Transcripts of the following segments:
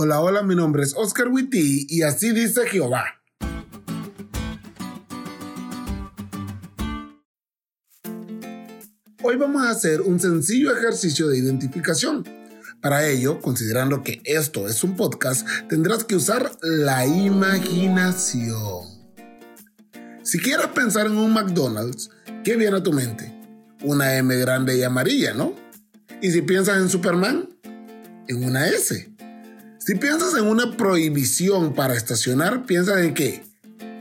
Hola, hola, mi nombre es Oscar Witty y así dice Jehová. Hoy vamos a hacer un sencillo ejercicio de identificación. Para ello, considerando que esto es un podcast, tendrás que usar la imaginación. Si quieres pensar en un McDonald's, ¿qué viene a tu mente? Una M grande y amarilla, ¿no? Y si piensas en Superman, en una S. Si piensas en una prohibición para estacionar, piensa en qué?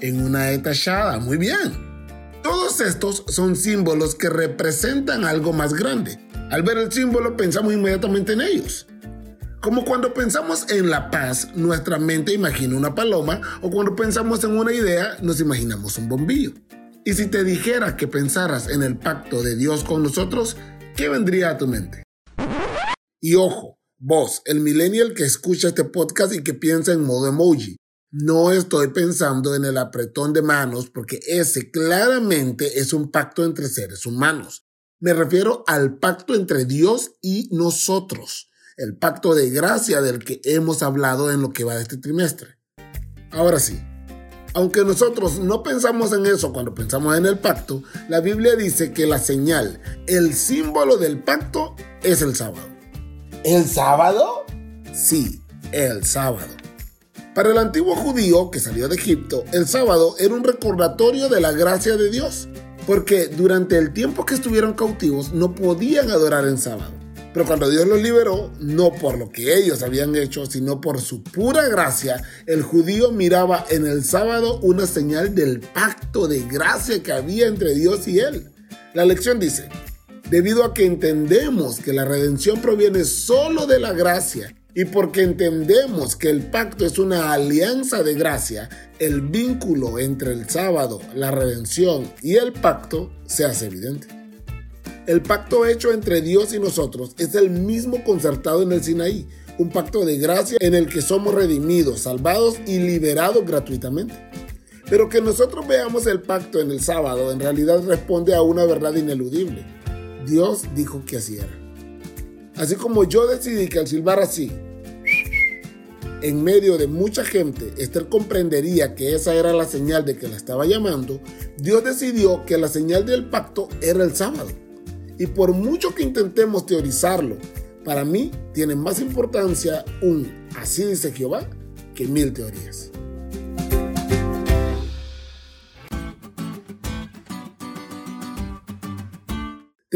En una E tachada. Muy bien. Todos estos son símbolos que representan algo más grande. Al ver el símbolo pensamos inmediatamente en ellos. Como cuando pensamos en la paz, nuestra mente imagina una paloma o cuando pensamos en una idea, nos imaginamos un bombillo. Y si te dijera que pensaras en el pacto de Dios con nosotros, ¿qué vendría a tu mente? Y ojo, Vos, el millennial que escucha este podcast y que piensa en modo emoji, no estoy pensando en el apretón de manos porque ese claramente es un pacto entre seres humanos. Me refiero al pacto entre Dios y nosotros, el pacto de gracia del que hemos hablado en lo que va de este trimestre. Ahora sí, aunque nosotros no pensamos en eso cuando pensamos en el pacto, la Biblia dice que la señal, el símbolo del pacto es el sábado. ¿El sábado? Sí, el sábado. Para el antiguo judío que salió de Egipto, el sábado era un recordatorio de la gracia de Dios, porque durante el tiempo que estuvieron cautivos no podían adorar en sábado. Pero cuando Dios los liberó, no por lo que ellos habían hecho, sino por su pura gracia, el judío miraba en el sábado una señal del pacto de gracia que había entre Dios y él. La lección dice, debido a que entendemos que la redención proviene solo de la gracia y porque entendemos que el pacto es una alianza de gracia, el vínculo entre el sábado, la redención y el pacto se hace evidente. El pacto hecho entre Dios y nosotros es el mismo concertado en el Sinaí, un pacto de gracia en el que somos redimidos, salvados y liberados gratuitamente. Pero que nosotros veamos el pacto en el sábado en realidad responde a una verdad ineludible Dios dijo que así era. Así como yo decidí que al silbar así, en medio de mucha gente, Esther comprendería que esa era la señal de que la estaba llamando, Dios decidió que la señal del pacto era el sábado. Y por mucho que intentemos teorizarlo, para mí tiene más importancia un así dice Jehová que mil teorías.